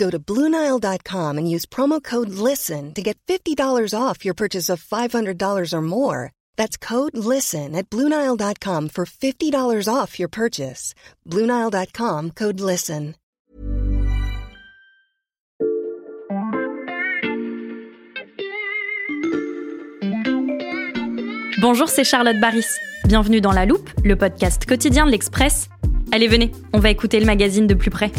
Go to Bluenile.com and use promo code LISTEN to get $50 off your purchase of $500 or more. That's code LISTEN at Bluenile.com for $50 off your purchase. Bluenile.com code LISTEN. Bonjour, c'est Charlotte Baris. Bienvenue dans La Loupe, le podcast quotidien de l'Express. Allez, venez, on va écouter le magazine de plus près.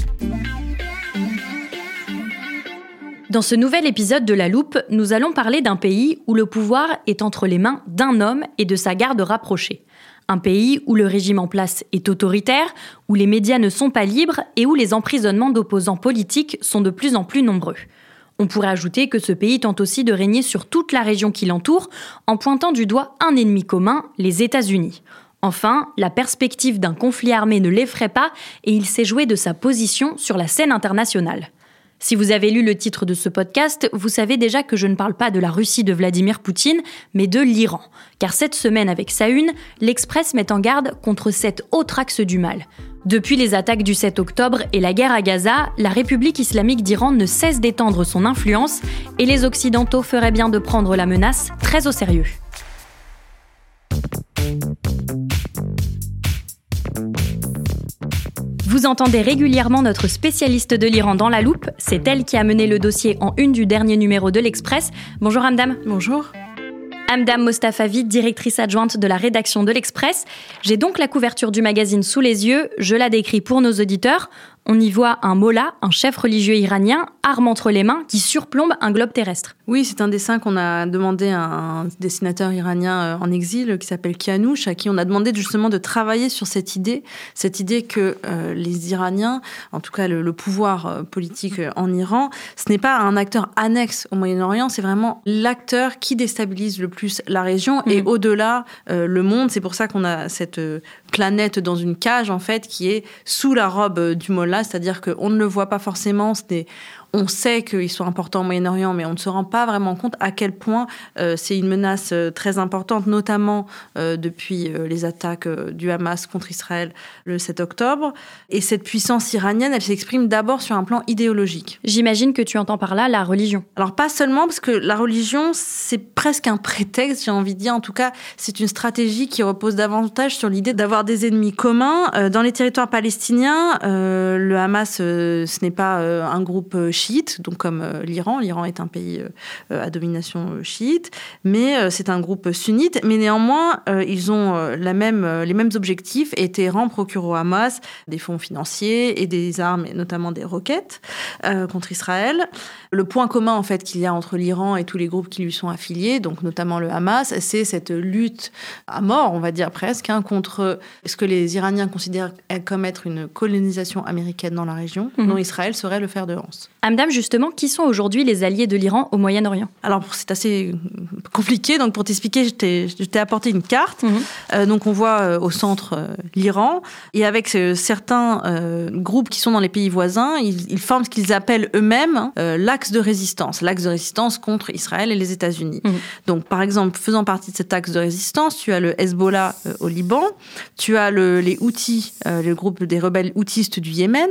Dans ce nouvel épisode de La Loupe, nous allons parler d'un pays où le pouvoir est entre les mains d'un homme et de sa garde rapprochée. Un pays où le régime en place est autoritaire, où les médias ne sont pas libres et où les emprisonnements d'opposants politiques sont de plus en plus nombreux. On pourrait ajouter que ce pays tente aussi de régner sur toute la région qui l'entoure en pointant du doigt un ennemi commun, les États-Unis. Enfin, la perspective d'un conflit armé ne l'effraie pas et il s'est joué de sa position sur la scène internationale. Si vous avez lu le titre de ce podcast, vous savez déjà que je ne parle pas de la Russie de Vladimir Poutine, mais de l'Iran. Car cette semaine, avec sa une, l'Express met en garde contre cet autre axe du mal. Depuis les attaques du 7 octobre et la guerre à Gaza, la République islamique d'Iran ne cesse d'étendre son influence et les Occidentaux feraient bien de prendre la menace très au sérieux. Vous entendez régulièrement notre spécialiste de l'Iran dans la loupe. C'est elle qui a mené le dossier en une du dernier numéro de l'Express. Bonjour Hamdam. Bonjour. Hamdam Mostafavi, directrice adjointe de la rédaction de l'Express. J'ai donc la couverture du magazine sous les yeux. Je la décris pour nos auditeurs. On y voit un mollah, un chef religieux iranien, arme entre les mains, qui surplombe un globe terrestre. Oui, c'est un dessin qu'on a demandé à un dessinateur iranien euh, en exil qui s'appelle Kianouch, à qui on a demandé justement de travailler sur cette idée, cette idée que euh, les Iraniens, en tout cas le, pouvoir euh, politique en Iran, ce n'est pas un acteur annexe au Moyen-Orient, c'est vraiment l'acteur qui déstabilise le plus la région et mm. au-delà le monde. C'est pour ça qu'on a cette planète dans une cage en fait qui est sous la robe du mollah, c'est-à-dire qu'on ne le voit pas forcément. On sait qu'ils sont importants au Moyen-Orient, mais on ne se rend pas vraiment compte à quel point euh, c'est une menace euh, très importante, notamment euh, depuis les attaques du Hamas contre Israël le 7 octobre. Et cette puissance iranienne, elle s'exprime d'abord sur un plan idéologique. J'imagine que tu entends par là la religion. Alors pas seulement, parce que la religion, c'est presque un prétexte, j'ai envie de dire. En tout cas, c'est une stratégie qui repose davantage sur l'idée d'avoir des ennemis communs. Dans les territoires palestiniens, le Hamas, ce n'est pas un groupe chiite, donc comme l'Iran. L'Iran est un pays à domination chiite, mais c'est un groupe sunnite. Mais néanmoins, ils ont la même, les mêmes objectifs et Téhéran procure au Hamas des fonds financiers et des armes, et notamment des roquettes, contre Israël. Le point commun en fait qu'il y a entre l'Iran et tous les groupes qui lui sont affiliés, donc notamment le Hamas, c'est cette lutte à mort, on va dire presque, hein, contre ce que les Iraniens considèrent comme être une colonisation américaine dans la région, mhm. dont Israël serait le fer de lance. Amdam, justement, qui sont aujourd'hui les alliés de l'Iran au Moyen-Orient? Alors c'est assez compliqué, donc pour t'expliquer, je t'ai apporté une carte. Mhm. Euh, donc on voit euh, au centre euh, l'Iran, et avec certains groupes qui sont dans les pays voisins, ils, forment ce qu'ils appellent eux-mêmes hein, la de résistance, l'axe de résistance contre Israël et les États-Unis. Mmh. Donc, par exemple, faisant partie de cet axe de résistance, tu as le Hezbollah euh, au Liban, tu as le, les Houthis, euh, le groupe des rebelles houtistes du Yémen,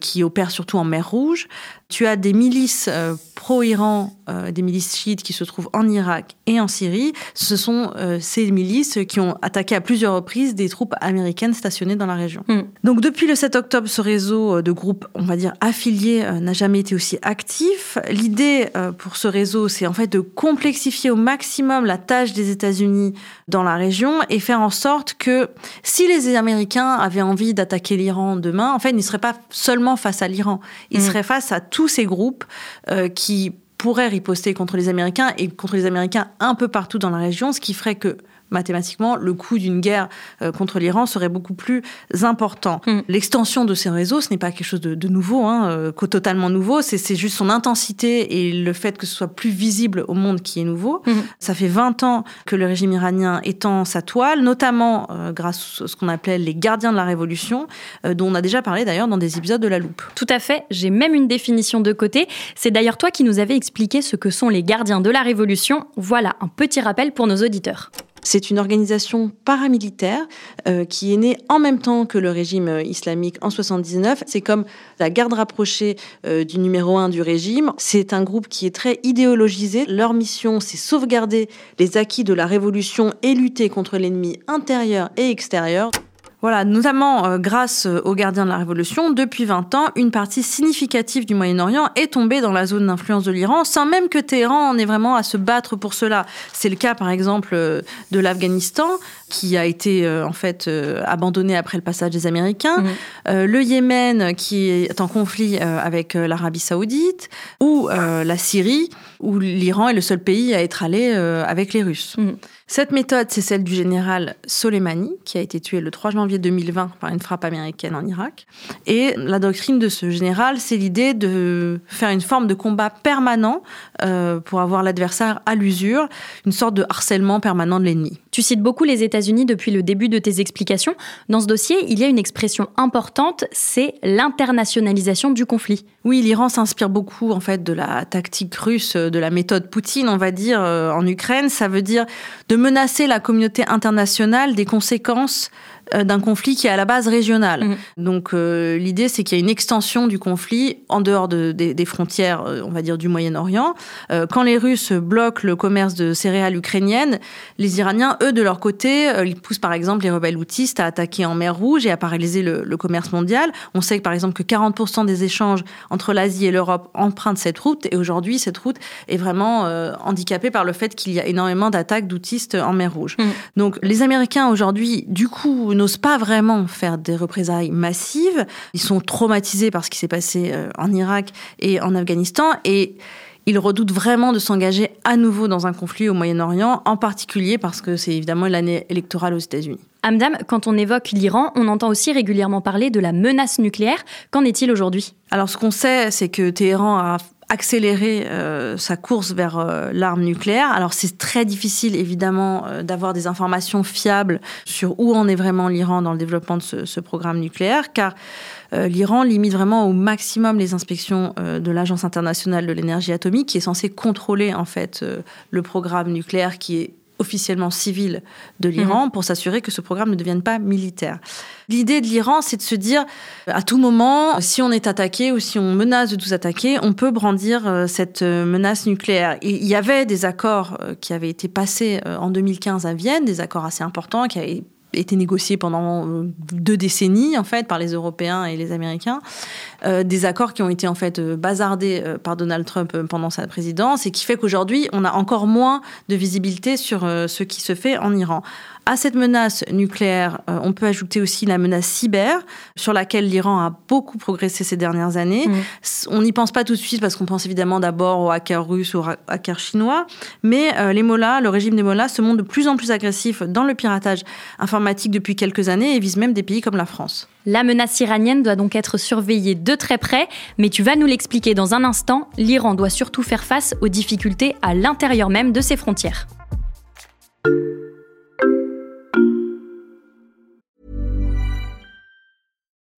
qui opèrent surtout en mer Rouge. Tu as des milices euh, pro-Iran des milices chiites qui se trouvent en Irak et en Syrie. Ce sont ces milices qui ont attaqué à plusieurs reprises des troupes américaines stationnées dans la région. Mm. Donc depuis le 7 octobre, ce réseau de groupes, on va dire affiliés, n'a jamais été aussi actif. L'idée pour ce réseau, c'est en fait de complexifier au maximum la tâche des États-Unis dans la région et faire en sorte que si les Américains avaient envie d'attaquer l'Iran demain, en fait, ils ne seraient pas seulement face à l'Iran, ils mm. seraient face à tous ces groupes euh, qui pourraient riposter contre les Américains et contre les Américains un peu partout dans la région, ce qui ferait que mathématiquement, le coût d'une guerre euh, contre l'Iran serait beaucoup plus important. Mm. L'extension de ces réseaux, ce n'est pas quelque chose de, nouveau, hein, euh, totalement nouveau, c'est juste son intensité et le fait que ce soit plus visible au monde qui est nouveau. Mm. Ça fait 20 ans que le régime iranien étend sa toile, notamment euh, grâce à ce qu'on appelait les gardiens de la révolution, dont on a déjà parlé d'ailleurs dans des épisodes de La Loupe. Tout à fait, j'ai même une définition de côté. C'est d'ailleurs toi qui nous avais expliqué ce que sont les gardiens de la révolution. Voilà un petit rappel pour nos auditeurs. C'est une organisation paramilitaire euh, qui est née en même temps que le régime euh, islamique en 79. C'est comme la garde rapprochée euh, du numéro un du régime. C'est un groupe qui est très idéologisé. Leur mission, c'est sauvegarder les acquis de la révolution et lutter contre l'ennemi intérieur et extérieur. Voilà, notamment euh, grâce euh, aux gardiens de la Révolution, depuis 20 ans, une partie significative du Moyen-Orient est tombée dans la zone d'influence de l'Iran, sans même que Téhéran en ait vraiment à se battre pour cela. C'est le cas, par exemple, euh, de l'Afghanistan, qui a été en fait abandonné après le passage des Américains, mmh. le Yémen, qui est en conflit avec l'Arabie saoudite, ou la Syrie, où l'Iran est le seul pays à être allé avec les Russes. Mmh. Cette méthode, c'est celle du général Soleimani, qui a été tué le 3 janvier 2020 par une frappe américaine en Irak. Et la doctrine de ce général, c'est l'idée de faire une forme de combat permanent euh, pour avoir l'adversaire à l'usure, une sorte de harcèlement permanent de l'ennemi. Tu cites beaucoup les États-Unis depuis le début de tes explications. Dans ce dossier, il y a une expression importante, c'est l'internationalisation du conflit. Oui, l'Iran s'inspire beaucoup en fait de la tactique russe, de la méthode Poutine, on va dire, euh, en Ukraine. Ça veut dire de menacer la communauté internationale des conséquences d'un conflit qui est à la base régional. Mhm. Donc euh, l'idée, c'est qu'il y a une extension du conflit en dehors des frontières, euh, on va dire, du Moyen-Orient. quand les Russes bloquent le commerce de céréales ukrainiennes, les Iraniens, eux, de leur côté, ils poussent par exemple les rebelles houtistes à attaquer en mer Rouge et à paralyser le, commerce mondial. On sait que par exemple que 40% des échanges entre l'Asie et l'Europe empruntent cette route et aujourd'hui, cette route est vraiment handicapée par le fait qu'il y a énormément d'attaques d'outistes en mer Rouge. Mhm. Donc les Américains aujourd'hui, du coup, n'osent pas vraiment faire des représailles massives. Ils sont traumatisés par ce qui s'est passé euh, en Irak et en Afghanistan et ils redoutent vraiment de s'engager à nouveau dans un conflit au Moyen-Orient, en particulier parce que c'est évidemment l'année électorale aux États-Unis. Amdam, quand on évoque l'Iran, on entend aussi régulièrement parler de la menace nucléaire. Qu'en est-il aujourd'hui? Alors ce qu'on sait, c'est que Téhéran a accélérer euh, sa course vers euh, l'arme nucléaire. Alors c'est très difficile évidemment euh, d'avoir des informations fiables sur où en est vraiment l'Iran dans le développement de ce, ce programme nucléaire, car l'Iran limite vraiment au maximum les inspections de l'Agence internationale de l'énergie atomique, qui est censée contrôler en fait le programme nucléaire qui est officiellement civil de l'Iran mhm. pour s'assurer que ce programme ne devienne pas militaire. L'idée de l'Iran, c'est de se dire, à tout moment, si on est attaqué ou si on menace de nous attaquer, on peut brandir euh, cette euh, menace nucléaire. il y avait des accords euh, qui avaient été passés en 2015 à Vienne, des accords assez importants qui avaient été négociés pendant deux décennies en fait par les Européens et les Américains, des accords qui ont été en fait bazardés par Donald Trump pendant sa présidence et qui fait qu'aujourd'hui on a encore moins de visibilité sur ce qui se fait en Iran. À cette menace nucléaire, euh, on peut ajouter aussi la menace cyber, sur laquelle l'Iran a beaucoup progressé ces dernières années. Mm. On n'y pense pas tout de suite parce qu'on pense évidemment d'abord aux hackers russes ou aux hackers chinois, mais euh, les Mollahs, le régime des Mollahs se montre de plus en plus agressif dans le piratage informatique depuis quelques années et vise même des pays comme la France. La menace iranienne doit donc être surveillée de très près, mais tu vas nous l'expliquer dans un instant, l'Iran doit surtout faire face aux difficultés à l'intérieur même de ses frontières.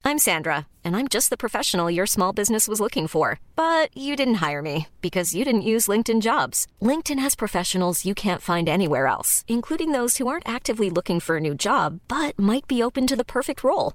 I'm Sandra, and I'm just the professional your small business was looking for. But you didn't hire me because you didn't use LinkedIn jobs. LinkedIn has professionals you can't find anywhere else, including those who aren't actively looking for a new job but might be open to the perfect role,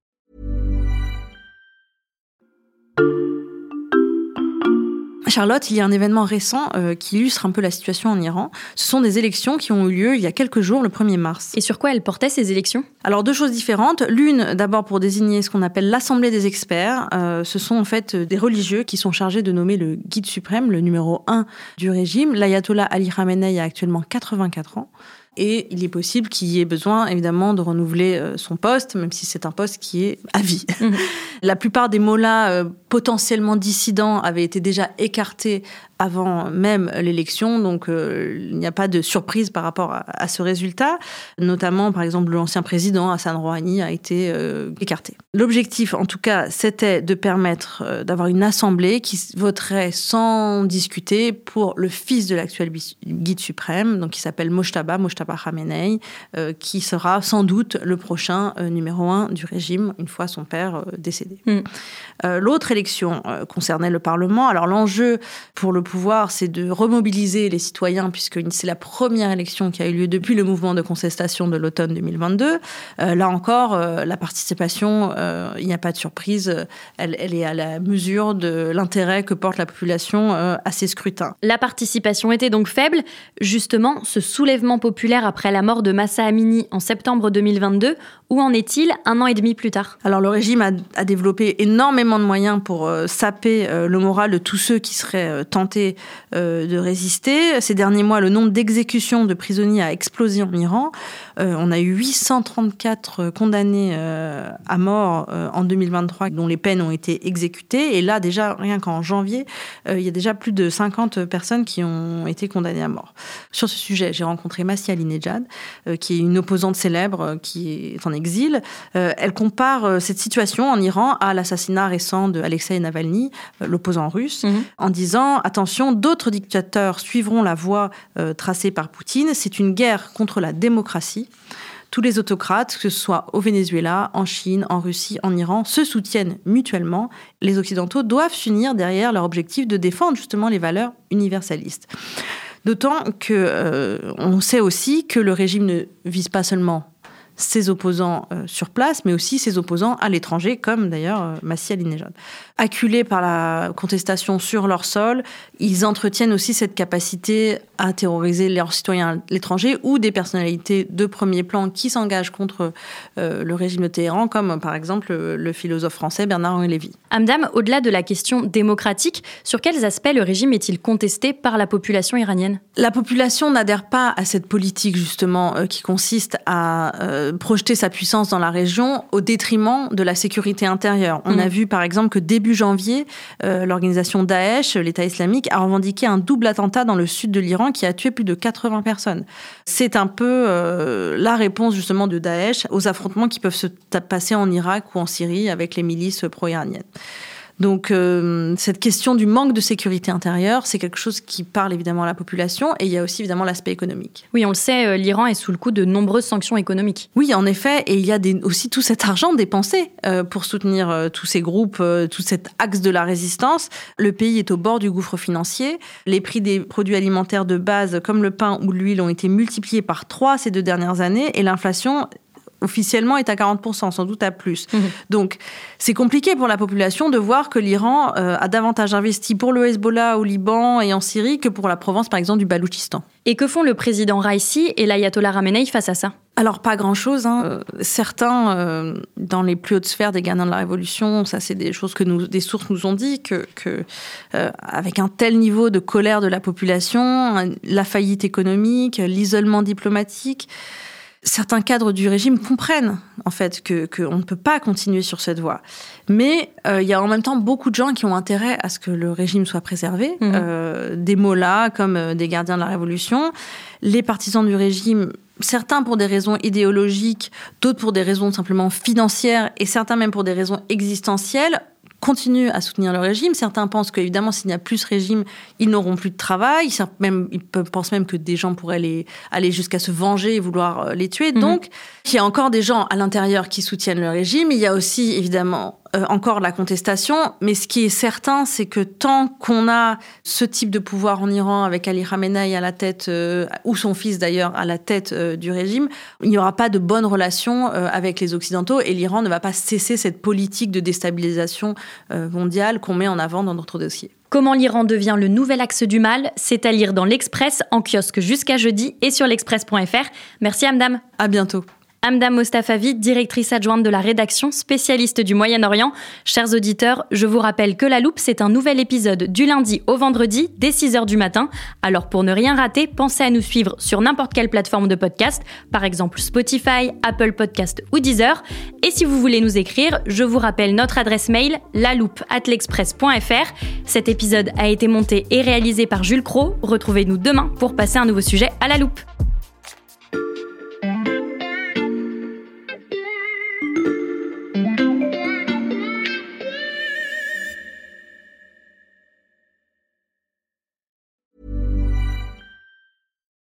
Charlotte, il y a un événement récent euh, qui illustre un peu la situation en Iran. Ce sont des élections qui ont eu lieu il y a quelques jours, le 1er mars. Et sur quoi elles portaient ces élections? Alors deux choses différentes. L'une, d'abord pour désigner ce qu'on appelle l'Assemblée des experts. Euh, ce sont en fait des religieux qui sont chargés de nommer le guide suprême, le numéro 1 du régime. L'ayatollah Ali Khamenei a actuellement 84 ans. Et il est possible qu'il y ait besoin, évidemment, de renouveler euh, son poste, même si c'est un poste qui est à vie. Mhm. La plupart des mots-là euh, potentiellement dissidents avaient été déjà écartés avant même l'élection, donc euh, il n'y a pas de surprise par rapport à, à ce résultat. Notamment, par exemple, l'ancien président Hassan Rouhani a été euh, écarté. L'objectif, en tout cas, c'était de permettre euh, d'avoir une assemblée qui voterait sans discuter pour le fils de l'actuel guide suprême, donc qui s'appelle Mojtaba, Mojtaba Khamenei, qui sera sans doute le prochain numéro un du régime une fois son père décédé. Mm. L'autre élection concernait le Parlement. Alors l'enjeu pour le pouvoir, c'est de remobiliser les citoyens, puisque c'est la première élection qui a eu lieu depuis le mouvement de contestation de l'automne 2022. Euh, là encore, euh, la participation, euh, il n'y a pas de surprise, elle, elle est à la mesure de l'intérêt que porte la population à ces scrutins. La participation était donc faible. Justement, ce soulèvement populaire après la mort de Massa Amini en septembre 2022, où en est-il un an et demi plus tard? Alors le régime a, a développé énormément de moyens pour saper le moral de tous ceux qui seraient euh, euh, de résister. Ces derniers mois, le nombre d'exécutions de prisonniers a explosé en Iran. Euh, on a eu 834 condamnés euh, à mort en 2023 dont les peines ont été exécutées. Et là, déjà, rien qu'en janvier, il y a déjà plus de 50 personnes qui ont été condamnées à mort. Sur ce sujet, j'ai rencontré Massia Alinejad, qui est une opposante célèbre qui est en exil. Elle compare cette situation en Iran à l'assassinat récent de Alexei Navalny, l'opposant russe, Mhm. en disant attention, d'autres dictateurs suivront la voie euh, tracée par Poutine. C'est une guerre contre la démocratie. Tous les autocrates, que ce soit au Venezuela, en Chine, en Russie, en Iran, se soutiennent mutuellement. Les Occidentaux doivent s'unir derrière leur objectif de défendre justement les valeurs universalistes. D'autant que euh, on sait aussi que le régime ne vise pas seulement ses opposants euh, sur place, mais aussi ses opposants à l'étranger, comme d'ailleurs euh, Massi Alinejad. Acculés par la contestation sur leur sol, ils entretiennent aussi cette capacité à terroriser leurs citoyens à l'étranger ou des personnalités de premier plan qui s'engagent contre euh, le régime de Téhéran, comme par exemple le, philosophe français Bernard-Henri Lévy. Amdam, au-delà de la question démocratique, sur quels aspects le régime est-il contesté par la population iranienne? La population n'adhère pas à cette politique justement euh, qui consiste à euh, projeter sa puissance dans la région au détriment de la sécurité intérieure. On Mhm. a vu par exemple que début janvier, l'organisation Daesh, l'État islamique, a revendiqué un double attentat dans le sud de l'Iran qui a tué plus de 80 personnes. C'est un peu euh, la réponse justement de Daesh aux affrontements qui peuvent se passer en Irak ou en Syrie avec les milices pro-iraniennes. Donc euh, cette question du manque de sécurité intérieure, c'est quelque chose qui parle évidemment à la population et il y a aussi évidemment l'aspect économique. Oui, on le sait, euh, l'Iran est sous le coup de nombreuses sanctions économiques. Oui, en effet, et il y a des, aussi tout cet argent dépensé euh, pour soutenir euh, tous ces groupes, tout cet axe de la résistance. Le pays est au bord du gouffre financier. Les prix des produits alimentaires de base, comme le pain ou l'huile, ont été multipliés par trois ces deux dernières années et l'inflation officiellement est à 40%, sans doute à plus. Mhm. Donc c'est compliqué pour la population de voir que l'Iran euh, a davantage investi pour le Hezbollah au Liban et en Syrie que pour la province par exemple du Baloutchistan. Et que font le président Raisi et l'ayatollah Ramenei face à ça? Alors pas grand-chose. hein. Euh, certains, euh, dans les plus hautes sphères des gardiens de la Révolution, ça c'est des choses que nous, des sources nous ont dit, que, que euh, avec un tel niveau de colère de la population, la faillite économique, l'isolement diplomatique, certains cadres du régime comprennent en fait que qu'on ne peut pas continuer sur cette voie. Mais euh, il y a en même temps beaucoup de gens qui ont intérêt à ce que le régime soit préservé. Mhm. Euh, des mots-là, comme euh, des gardiens de la Révolution. Les partisans du régime, certains pour des raisons idéologiques, d'autres pour des raisons simplement financières, et certains même pour des raisons existentielles, continuent à soutenir le régime. Certains pensent qu'évidemment, s'il n'y a plus ce régime, ils n'auront plus de travail. Même, ils pensent même que des gens pourraient les, aller jusqu'à se venger et vouloir euh, les tuer. Mhm. Donc, il y a encore des gens à l'intérieur qui soutiennent le régime. Il y a aussi, évidemment, euh, encore la contestation, mais ce qui est certain, c'est que tant qu'on a ce type de pouvoir en Iran avec Ali Khamenei à la tête, euh, ou son fils d'ailleurs à la tête euh, du régime, il n'y aura pas de bonnes relations avec les Occidentaux et l'Iran ne va pas cesser cette politique de déstabilisation mondiale qu'on met en avant dans notre dossier. Comment l'Iran devient le nouvel axe du mal, c'est à lire dans l'Express, en kiosque jusqu'à jeudi et sur l'express.fr. Merci Amdam. À bientôt. Amdam Mostafavi, directrice adjointe de la rédaction, spécialiste du Moyen-Orient. Chers auditeurs, je vous rappelle que La Loupe, c'est un nouvel épisode du lundi au vendredi dès 6h du matin. Alors pour ne rien rater, pensez à nous suivre sur n'importe quelle plateforme de podcast, par exemple Spotify, Apple Podcast ou Deezer. Et si vous voulez nous écrire, je vous rappelle notre adresse mail laloupe@l'express.fr. Cet épisode a été monté et réalisé par Jules Cro. Retrouvez-nous demain pour passer un nouveau sujet à la loupe.